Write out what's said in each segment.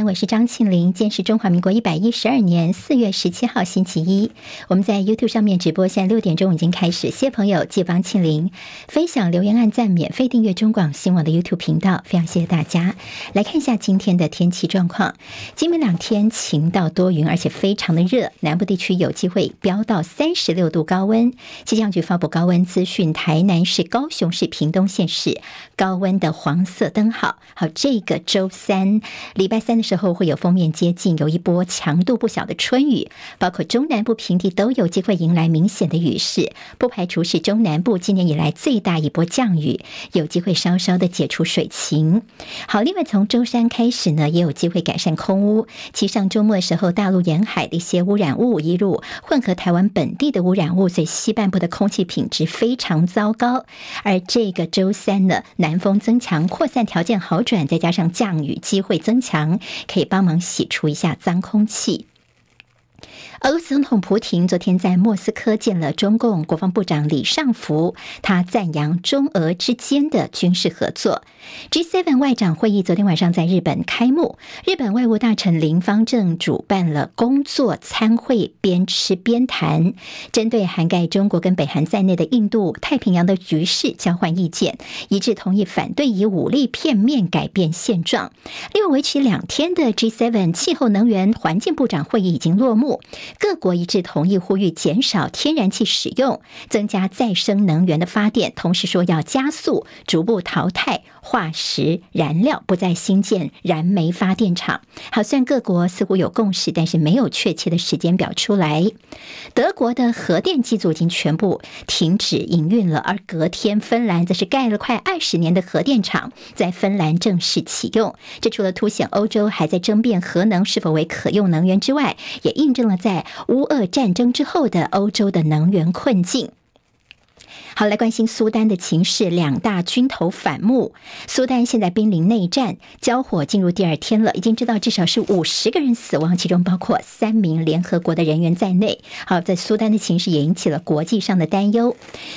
ん。我是张庆玲。今天是中华民国一百一十二年四月十七号，星期一。我们在 YouTube 上面直播，现在六点钟已经开始。谢谢朋友借帮庆玲分享、留言、按赞、免费订阅中广新闻网的 YouTube 频道，非常谢谢大家。来看一下今天的天气状况。今明两天晴到多云，而且非常的热，南部地区有机会飙到三十六度高温。气象局发布高温资讯，台南市、高雄市、屏东县市高温的黄色灯号。好，这个周三礼拜三的时之后会有锋面接近，有一波强度不小的春雨，包括中南部平地都有机会迎来明显的雨势，不排除是中南部今年以来最大一波降雨，有机会稍稍的解除水情。好，另外从周三开始呢，也有机会改善空污。其上周末的时候，大陆沿海的一些污染物一路混合台湾本地的污染物，所以西半部的空气品质非常糟糕。而这个周三呢，南风增强，扩散条件好转，再加上降雨机会增强。可以帮忙洗除一下脏空气。俄罗斯总统普京昨天在莫斯科见了中共国防部长李尚福，他赞扬中俄之间的军事合作。G7 外长会议昨天晚上在日本开幕，日本外务大臣林芳正主办了工作餐会，边吃边谈，针对涵盖中国跟北韩在内的印度太平洋的局势交换意见，一致同意反对以武力片面改变现状。另外，为期两天的 G7 气候能源环境部长会议已经落幕。各国一致同意呼吁减少天然气使用，增加再生能源的发电，同时说要加速逐步淘汰化石燃料，不再新建燃煤发电厂。好，虽然各国似乎有共识，但是没有确切的时间表出来。德国的核电机组已经全部停止营运了，而隔天芬兰则是盖了快二十年的核电厂，在芬兰正式启用。这除了凸显欧洲还在争辩核能是否为可用能源之外，也印证了在乌俄战争之后的欧洲的能源困境。好，来关心苏丹的情势，两大军头反目。苏丹现在濒临内战，交火进入第二天了，已经知道至少是五十个人死亡，其中包括三名联合国的人员在内。好，在苏丹的情势也引起了国际上的担忧。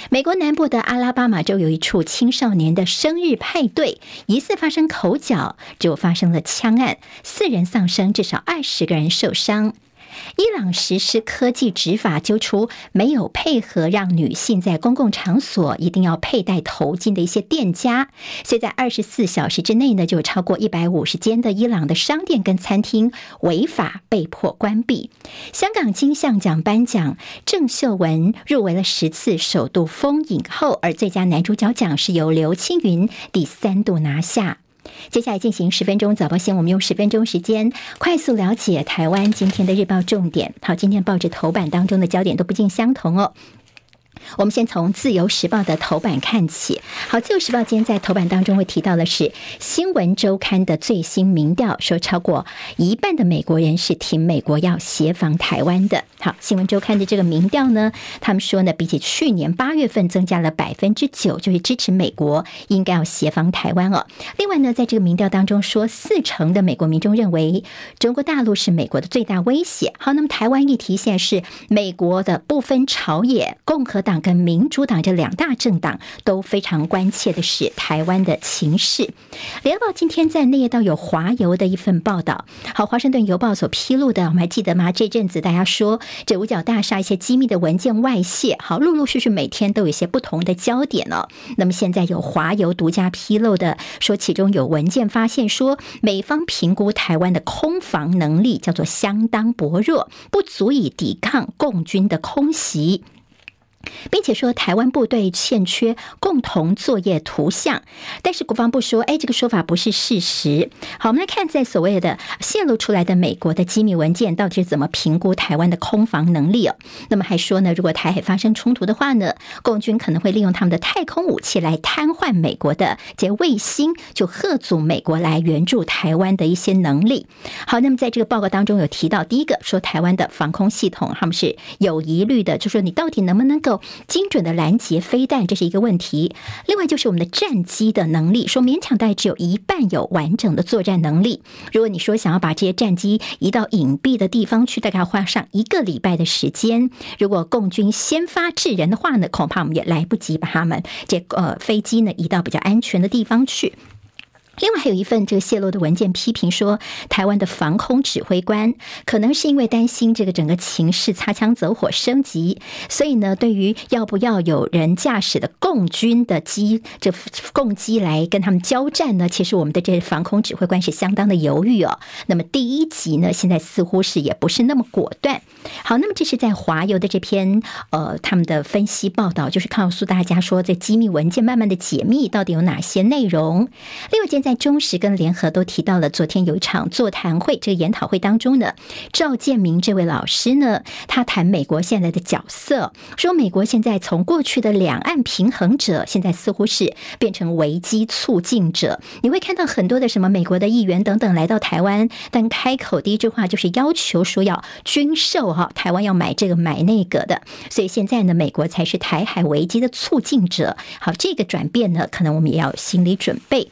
美国南部的阿拉巴马州有一处青少年的生日派对，疑似发生口角，就发生了枪案，四人丧生，至少二十个人受伤。伊朗实施科技执法，揪出没有配合让女性在公共场所一定要佩戴头巾的一些店家，所以在二十四小时之内呢，就有超过一百五十间的伊朗的商店跟餐厅违法被迫关闭。香港金像奖颁奖，郑秀文入围了十次，首度封影后，而最佳男主角奖是由刘青云第三度拿下。接下来进行十分钟早报先，我们用十分钟时间快速了解台湾今天的日报重点。好，今天报纸头版当中的焦点都不尽相同哦。我们先从《自由时报》的头版看起。好，《自由时报》今天在头版当中会提到的是《新闻周刊》的最新民调，说超过一半的美国人是挺美国要协防台湾的。好，《新闻周刊》的这个民调呢，他们说呢，比起去年八月份增加了百分之九，就是支持美国应该要协防台湾哦。另外呢，在这个民调当中说，四成的美国民众认为中国大陆是美国的最大威胁。好，那么台湾议题现在是美国的不分朝野，共和党。跟民主党这两大政党都非常关切的是台湾的情势。联合报今天在内页都有华邮的一份报道。好，华盛顿邮报所披露的，我们还记得吗？这阵子大家说这五角大厦一些机密的文件外泄，好，陆陆续续每天都有一些不同的焦点哦。那么现在有华邮独家披露的，说其中有文件发现说，美方评估台湾的空防能力叫做相当薄弱，不足以抵抗共军的空袭。并且说台湾部队欠缺共同作业图像，但是国防部说，哎，这个说法不是事实。好，我们来看在所谓的泄露出来的美国的机密文件，到底是怎么评估台湾的空防能力哦？那么还说呢，如果台海发生冲突的话呢，共军可能会利用他们的太空武器来瘫痪美国的这卫星，就吓阻美国来援助台湾的一些能力。好，那么在这个报告当中有提到，第一个说台湾的防空系统他们是有疑虑的，就说你到底能不能够。精准的拦截飞弹，这是一个问题。另外就是我们的战机的能力，说勉强大概只有一半有完整的作战能力。如果你说想要把这些战机移到隐蔽的地方去，大概要花上一个礼拜的时间。如果共军先发制人的话呢，恐怕我们也来不及把他们这呃飞机呢移到比较安全的地方去。另外还有一份这个泄露的文件，批评说台湾的防空指挥官可能是因为担心这个整个情势擦枪走火升级，所以呢，对于要不要有人驾驶的共军的机，这共机来跟他们交战呢？其实我们的这防空指挥官是相当的犹豫哦。那么第一集呢，现在似乎是也不是那么果断。好，那么这是在华邮的这篇呃他们的分析报道，就是告诉大家说，这机密文件慢慢的解密到底有哪些内容。另外，在中时跟联合都提到了，昨天有一场座谈会，这个研讨会当中呢，赵建明这位老师呢，他谈美国现在的角色，说美国现在从过去的两岸平衡者，现在似乎是变成危机促进者。你会看到很多的什么美国的议员等等来到台湾，但开口第一句话就是要求说要军售哈，台湾要买这个买那个的，所以现在呢，美国才是台海危机的促进者。好，这个转变呢，可能我们也要心理准备。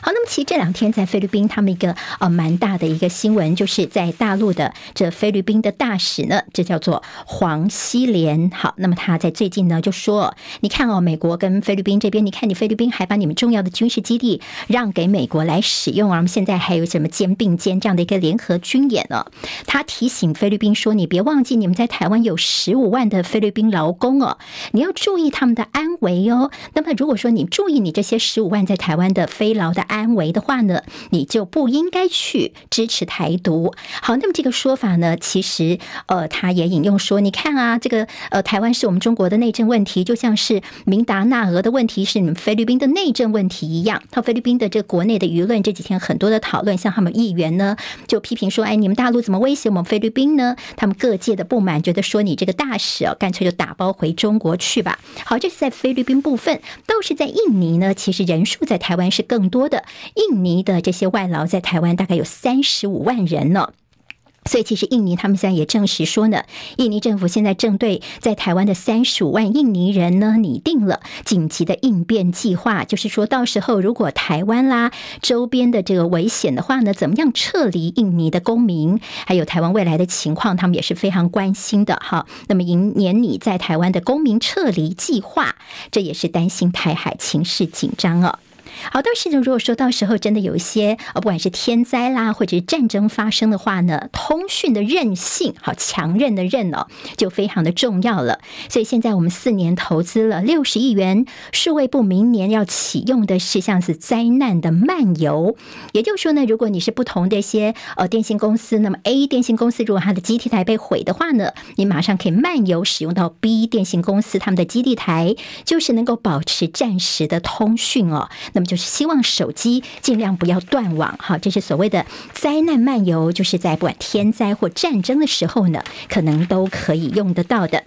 好，那么其实这两天在菲律宾，他们一个呃蛮大的一个新闻，就是在大陆的这菲律宾的大使呢，这叫做黄希连。好，那么他在最近呢就说，你看哦，美国跟菲律宾这边，你看你菲律宾还把你们重要的军事基地让给美国来使用，啊，我们现在还有什么肩并肩这样的一个联合军演呢？他提醒菲律宾说，你别忘记你们在台湾有十五万的菲律宾劳工哦，你要注意他们的安危哦。那么如果说你注意你这些十五万在台湾的菲劳的安危的话呢，你就不应该去支持台独。好，那么这个说法呢，其实呃，他也引用说，你看啊，这个呃，台湾是我们中国的内政问题，就像是明达纳俄的问题是你们菲律宾的内政问题一样。他菲律宾的这国内的舆论这几天很多的讨论，像他们议员呢就批评说，哎，你们大陆怎么威胁我们菲律宾呢？他们各界的不满，觉得说你这个大使哦，干脆就打包回中国去吧。好，这是在菲律宾部分，倒是在印尼呢，其实人数在台湾是更多的。印尼的这些外劳在台湾大概有三十五万人呢。所以，其实印尼他们现在也证实说呢，印尼政府现在正对在台湾的三十五万印尼人呢拟定了紧急的应变计划，就是说到时候如果台湾啦周边的这个危险的话呢，怎么样撤离印尼的公民，还有台湾未来的情况，他们也是非常关心的哈。那么，迎年你在台湾的公民撤离计划，这也是担心台海情势紧张哦。好，但是呢，如果说到时候真的有一些呃，不管是天灾啦，或者是战争发生的话呢，通讯的韧性，好强韧的韧哦，就非常的重要了。所以现在我们四年投资了六十亿元，数位部明年要启用的是像是灾难的漫游，也就是说呢，如果你是不同的一些呃电信公司，那么 A 电信公司如果它的基地台被毁的话呢，你马上可以漫游使用到 B 电信公司他们的基地台，就是能够保持暂时的通讯哦。那么就是希望手机尽量不要断网，哈，这是所谓的灾难漫游，就是在不管天灾或战争的时候呢，可能都可以用得到的。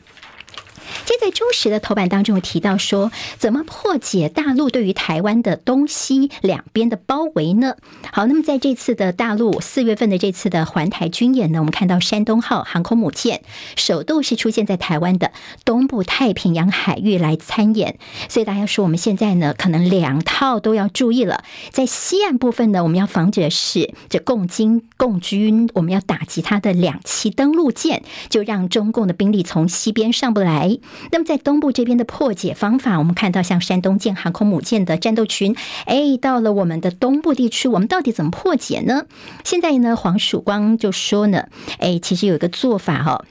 接在中时的头版当中有提到说，怎么破解大陆对于台湾的东西两边的包围呢？好，那么在这次的大陆四月份的这次的环台军演呢，我们看到山东号航空母舰首度是出现在台湾的东部太平洋海域来参演，所以大家说我们现在呢，可能两套都要注意了。在西岸部分呢，我们要防止的是这共军共军，我们要打击它的两栖登陆舰，就让中共的兵力从西边上不来。那么在东部这边的破解方法，我们看到像山东舰航空母舰的战斗群，哎，到了我们的东部地区，我们到底怎么破解呢？现在呢，黄曙光就说呢，哎，其实有一个做法哈。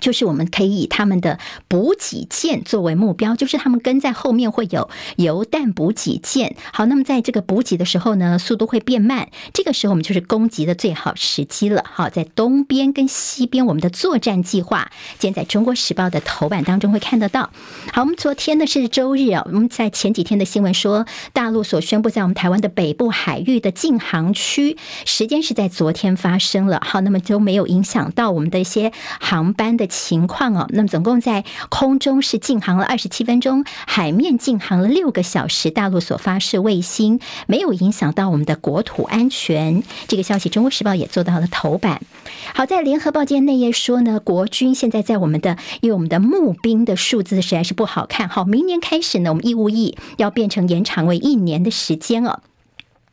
就是我们可以以他们的补给舰作为目标，就是他们跟在后面会有油弹补给舰。好，那么在这个补给的时候呢，速度会变慢，这个时候我们就是攻击的最好时机了。好，在东边跟西边，我们的作战计划，今天在中国时报的头版当中会看得到。好，我们昨天呢是周日啊，我们在前几天的新闻说，大陆所宣布在我们台湾的北部海域的禁航区，时间是在昨天发生了。好，那么就没有影响到我们的一些航班的。情况哦，那么总共在空中是禁航了二十七分钟，海面禁航了六个小时。大陆所发射卫星没有影响到我们的国土安全，这个消息《中国时报》也做到了头版。好在《联合报》今天内页说呢，国军现在在我们的，因为我们的募兵的数字实在是不好看。好，明年开始呢，我们义务役要变成延长为一年的时间哦。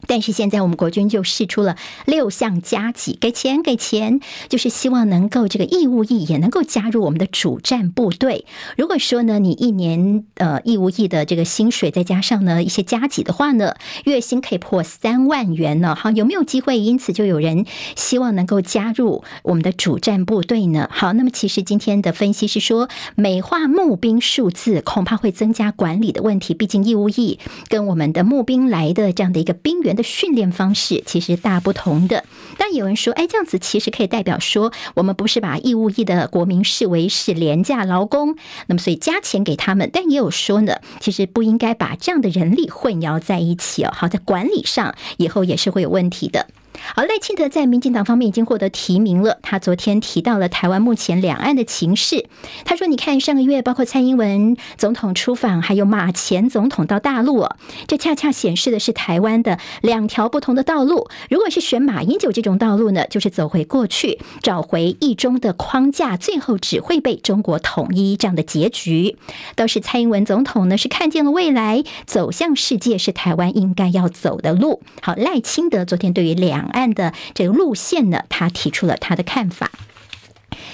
但是现在我们国军就试出了六项加给，给钱给钱，就是希望能够这个义务役也能够加入我们的主战部队。如果说呢，你一年呃义务役的这个薪水再加上呢一些加给的话呢，月薪可以破三万元呢。好，有没有机会？因此就有人希望能够加入我们的主战部队呢？好，那么其实今天的分析是说，美化募兵数字恐怕会增加管理的问题。毕竟义务役跟我们的募兵来的这样的一个兵员的训练方式其实大不同的，但有人说，哎，这样子其实可以代表说，我们不是把义务役的国民视为是廉价劳工，那么所以加钱给他们。但也有说呢，其实不应该把这样的人力混淆在一起哦。好，在管理上以后也是会有问题的。好，赖清德在民进党方面已经获得提名了。他昨天提到了台湾目前两岸的情势。他说：“你看，上个月包括蔡英文总统出访，还有马前总统到大陆，这恰恰显示的是台湾的两条不同的道路。如果是选马英九这种道路呢，就是走回过去，找回一中的框架，最后只会被中国统一这样的结局。倒是蔡英文总统呢，是看见了未来，走向世界是台湾应该要走的路。好，赖清德昨天对于两。两岸的这个路线呢，他提出了他的看法。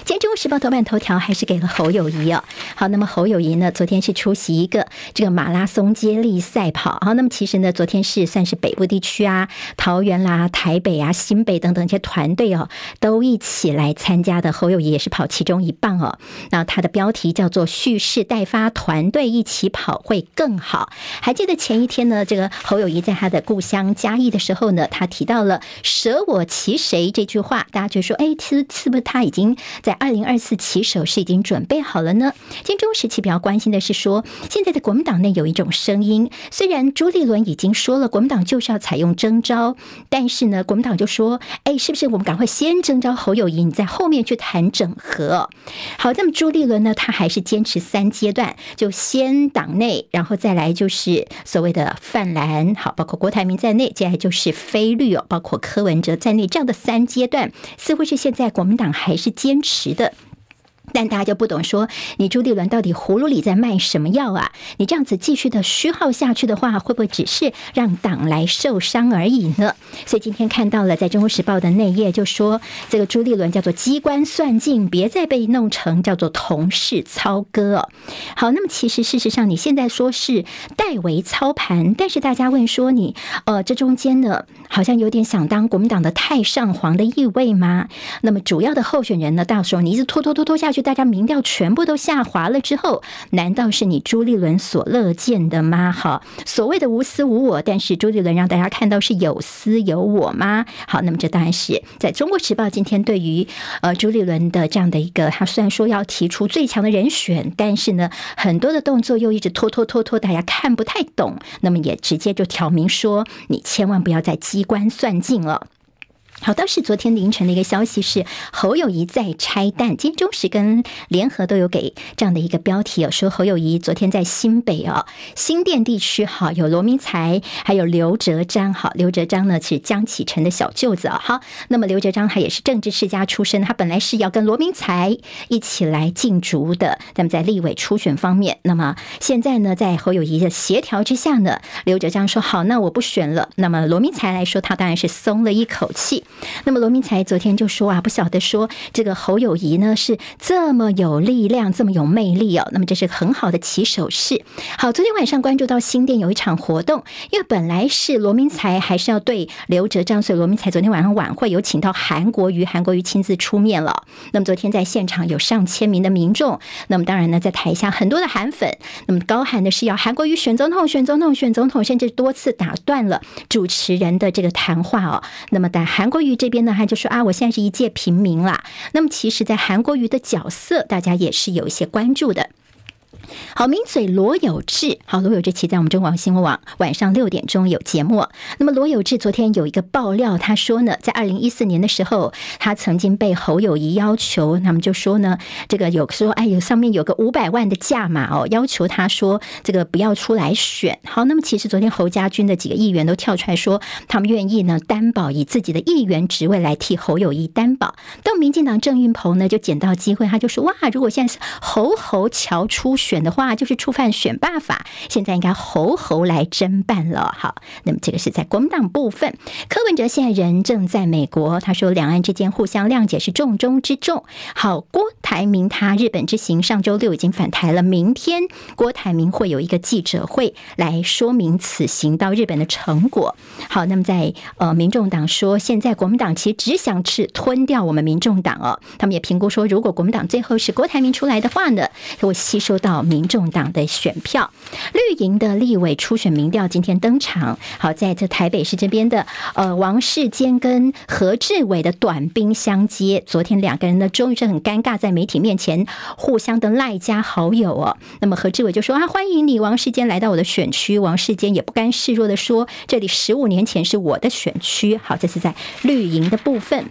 今天《中国时报》头版头条还是给了侯友谊哦。好，那么侯友谊呢，昨天是出席一个这个马拉松接力赛跑。好，那么其实呢，昨天是算是北部地区啊，桃园啦、台北啊、新北等等一些团队哦，都一起来参加的。侯友谊也是跑其中一棒哦。那他的标题叫做“蓄势待发，团队一起跑会更好”。还记得前一天呢，这个侯友谊在他的故乡嘉义的时候呢，他提到了“舍我其谁”这句话，大家就说：“哎，其实是不是他已经在？”二零二四旗手是已经准备好了呢。金钟时期比较关心的是说，现在的国民党内有一种声音，虽然朱立伦已经说了国民党就是要采用征召，但是呢，国民党就说，哎，是不是我们赶快先征召侯友宜，你在后面去谈整合？好，那么朱立伦呢，他还是坚持三阶段，就先党内，然后再来就是所谓的泛蓝，好，包括郭台铭在内，接下来就是非绿哦，包括柯文哲在内，这样的三阶段，似乎是现在国民党还是坚持。是的。但大家就不懂说，你朱立伦到底葫芦里在卖什么药啊？你这样子继续的虚耗下去的话，会不会只是让党来受伤而已呢？所以今天看到了在中国时报的内页，就说这个朱立伦叫做机关算尽，别再被弄成叫做同事操戈。好，那么其实事实上你现在说是代为操盘，但是大家问说你呃这中间呢，好像有点想当国民党的太上皇的意味吗？那么主要的候选人呢，到时候你一直拖拖拖拖下去。大家民调全部都下滑了之后，难道是你朱立伦所乐见的吗？好，所谓的无私无我，但是朱立伦让大家看到是有私有我吗？好，那么这当然是在中国时报今天对于呃朱立伦的这样的一个，他虽然说要提出最强的人选，但是呢，很多的动作又一直拖拖拖拖，大家看不太懂，那么也直接就挑明说，你千万不要再机关算尽了。好，倒是昨天凌晨的一个消息是侯友谊在拆弹。今天中时跟联合都有给这样的一个标题哦，说侯友谊昨天在新北哦新店地区哈有罗明才，还有刘哲章哈，刘哲章呢是江启臣的小舅子啊。好，那么刘哲章他也是政治世家出身，他本来是要跟罗明才一起来竞逐的。那么在立委初选方面，那么现在呢，在侯友谊的协调之下呢，刘哲章说好，那我不选了。那么罗明才来说，他当然是松了一口气。那么罗明才昨天就说啊，不晓得说这个侯友谊呢是这么有力量，这么有魅力哦。那么这是很好的起手式。好，昨天晚上关注到新店有一场活动，因为本来是罗明才还是要对刘哲章，所以罗明才昨天晚上晚会有请到韩国瑜，韩国瑜亲自出面了。那么昨天在现场有上千名的民众，那么当然呢，在台下很多的韩粉，那么高喊的是要韩国瑜选总统，选总统，选总统，甚至多次打断了主持人的这个谈话哦。那么在韩国国瑜。这边呢，他就说啊，我现在是一介平民了。那么，其实，在韩国瑜的角色，大家也是有一些关注的。好，名嘴罗有志，好，罗有志其在我们中广新闻网晚上六点钟有节目。那么罗有志昨天有一个爆料，他说呢，在二零一四年的时候，他曾经被侯友谊要求，那么就说呢，这个有说，哎，有上面有个五百万的价码哦，要求他说这个不要出来选。好，那么其实昨天侯家军的几个议员都跳出来说，他们愿意呢担保以自己的议员职位来替侯友谊担保。到民进党郑运鹏呢就捡到机会，他就说哇，如果现在是侯侯乔出选。的话，就是触犯选罢法，现在应该侯侯来侦办了。好，那么这个是在国民党部分，柯文哲现在人正在美国，他说两岸之间互相谅解是重中之重。好，郭台铭他日本之行上周六已经返台了，明天郭台铭会有一个记者会来说明此行到日本的成果。好，那么在呃，民众党说现在国民党其实只想吃吞掉我们民众党哦，他们也评估说，如果国民党最后是郭台铭出来的话呢，会吸收到民众党的选票。绿营的立委初选民调今天登场，好，在这台北市这边的呃王世坚跟何志伟的短兵相接，昨天两个人呢终于是很尴尬，在媒体面前互相的赖加好友哦。那么何志伟就说啊，欢迎你王世坚来到我的选区，王世坚也不甘示弱的说，这里十五年前是我的选区。好，这是在绿营的部分。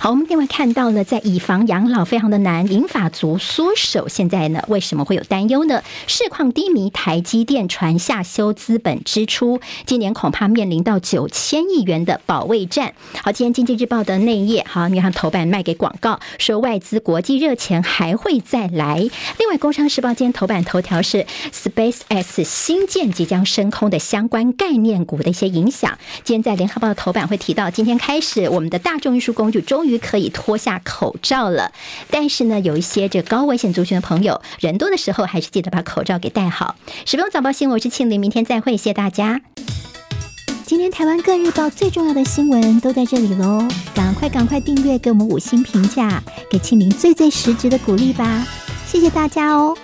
好，我们另外看到呢，在以房养老非常的难，银发族缩手。现在呢，为什么会有担忧呢？市况低迷，台积电传下修资本支出，今年恐怕面临到九千亿元的保卫战。好，今天经济日报的内页，好，你看头版卖给广告，说外资国际热钱还会再来。另外，工商时报今天头版头条是 SpaceX 新舰即将升空的相关概念股的一些影响。今天在联合报的头版会提到，今天开始我们的大众运输工具终于。于可以脱下口罩了，但是呢，有一些这高危险族群的朋友，人多的时候还是记得把口罩给戴好。十分钟早报新闻，我是庆玲，明天再会，谢谢大家。今天台湾各日报最重要的新闻都在这里喽，赶快赶快订阅，给我们五星评价，给庆玲最最实质的鼓励吧，谢谢大家哦。